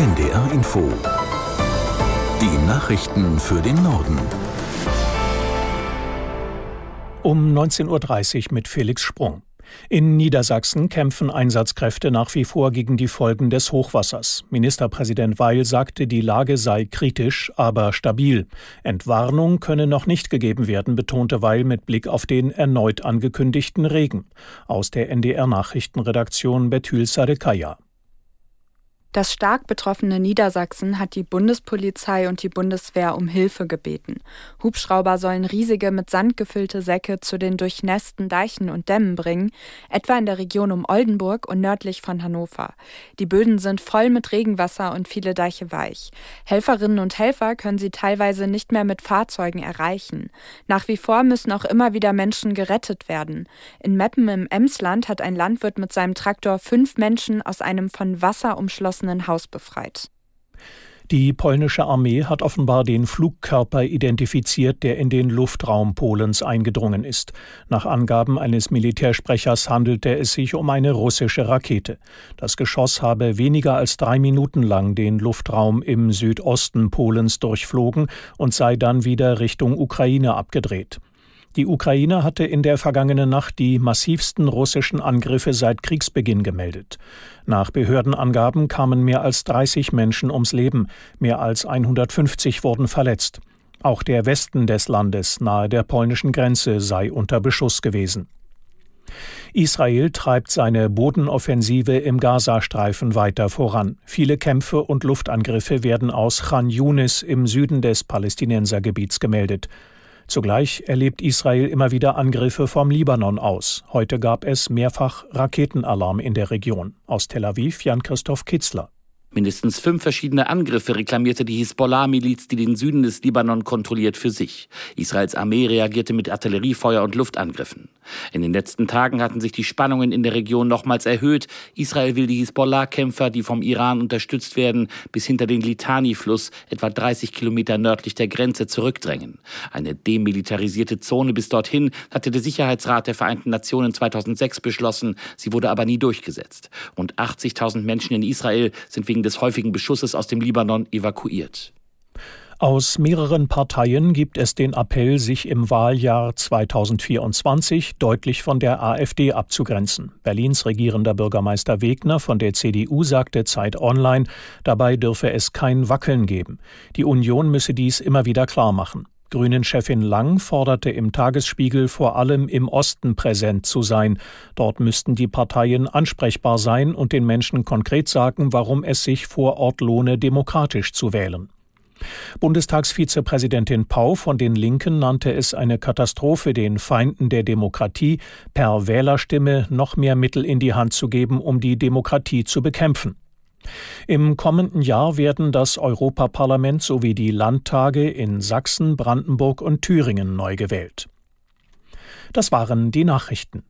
NDR Info. Die Nachrichten für den Norden. Um 19.30 Uhr mit Felix Sprung. In Niedersachsen kämpfen Einsatzkräfte nach wie vor gegen die Folgen des Hochwassers. Ministerpräsident Weil sagte, die Lage sei kritisch, aber stabil. Entwarnung könne noch nicht gegeben werden, betonte Weil mit Blick auf den erneut angekündigten Regen. Aus der NDR Nachrichtenredaktion Betül Sadekaya. Das stark betroffene Niedersachsen hat die Bundespolizei und die Bundeswehr um Hilfe gebeten. Hubschrauber sollen riesige mit Sand gefüllte Säcke zu den durchnässten Deichen und Dämmen bringen, etwa in der Region um Oldenburg und nördlich von Hannover. Die Böden sind voll mit Regenwasser und viele Deiche weich. Helferinnen und Helfer können sie teilweise nicht mehr mit Fahrzeugen erreichen. Nach wie vor müssen auch immer wieder Menschen gerettet werden. In Meppen im Emsland hat ein Landwirt mit seinem Traktor fünf Menschen aus einem von Wasser umschlossenen verlassenen Haus befreit. Die polnische Armee hat offenbar den Flugkörper identifiziert, der in den Luftraum Polens eingedrungen ist. Nach Angaben eines Militärsprechers handelte es sich um eine russische Rakete. Das Geschoss habe weniger als drei Minuten lang den Luftraum im Südosten Polens durchflogen und sei dann wieder Richtung Ukraine abgedreht. Die Ukraine hatte in der vergangenen Nacht die massivsten russischen Angriffe seit Kriegsbeginn gemeldet. Nach Behördenangaben kamen mehr als 30 Menschen ums Leben, mehr als 150 wurden verletzt. Auch der Westen des Landes nahe der polnischen Grenze sei unter Beschuss gewesen. Israel treibt seine Bodenoffensive im Gazastreifen weiter voran. Viele Kämpfe und Luftangriffe werden aus Khan Yunis im Süden des Palästinensergebiets gemeldet. Zugleich erlebt Israel immer wieder Angriffe vom Libanon aus. Heute gab es mehrfach Raketenalarm in der Region. Aus Tel Aviv Jan-Christoph Kitzler. Mindestens fünf verschiedene Angriffe reklamierte die Hisbollah-Miliz, die den Süden des Libanon kontrolliert, für sich. Israels Armee reagierte mit Artilleriefeuer und Luftangriffen. In den letzten Tagen hatten sich die Spannungen in der Region nochmals erhöht. Israel will die Hisbollah-Kämpfer, die vom Iran unterstützt werden, bis hinter den Litani-Fluss, etwa 30 Kilometer nördlich der Grenze, zurückdrängen. Eine demilitarisierte Zone bis dorthin hatte der Sicherheitsrat der Vereinten Nationen 2006 beschlossen. Sie wurde aber nie durchgesetzt. Rund 80.000 Menschen in Israel sind wegen wegen des häufigen Beschusses aus dem Libanon evakuiert. Aus mehreren Parteien gibt es den Appell, sich im Wahljahr 2024 deutlich von der AfD abzugrenzen. Berlins regierender Bürgermeister Wegner von der CDU sagte Zeit Online, dabei dürfe es kein Wackeln geben. Die Union müsse dies immer wieder klar machen. Grünen-Chefin Lang forderte im Tagesspiegel vor allem im Osten präsent zu sein. Dort müssten die Parteien ansprechbar sein und den Menschen konkret sagen, warum es sich vor Ort lohne, demokratisch zu wählen. Bundestagsvizepräsidentin Pau von den Linken nannte es eine Katastrophe, den Feinden der Demokratie per Wählerstimme noch mehr Mittel in die Hand zu geben, um die Demokratie zu bekämpfen. Im kommenden Jahr werden das Europaparlament sowie die Landtage in Sachsen, Brandenburg und Thüringen neu gewählt. Das waren die Nachrichten.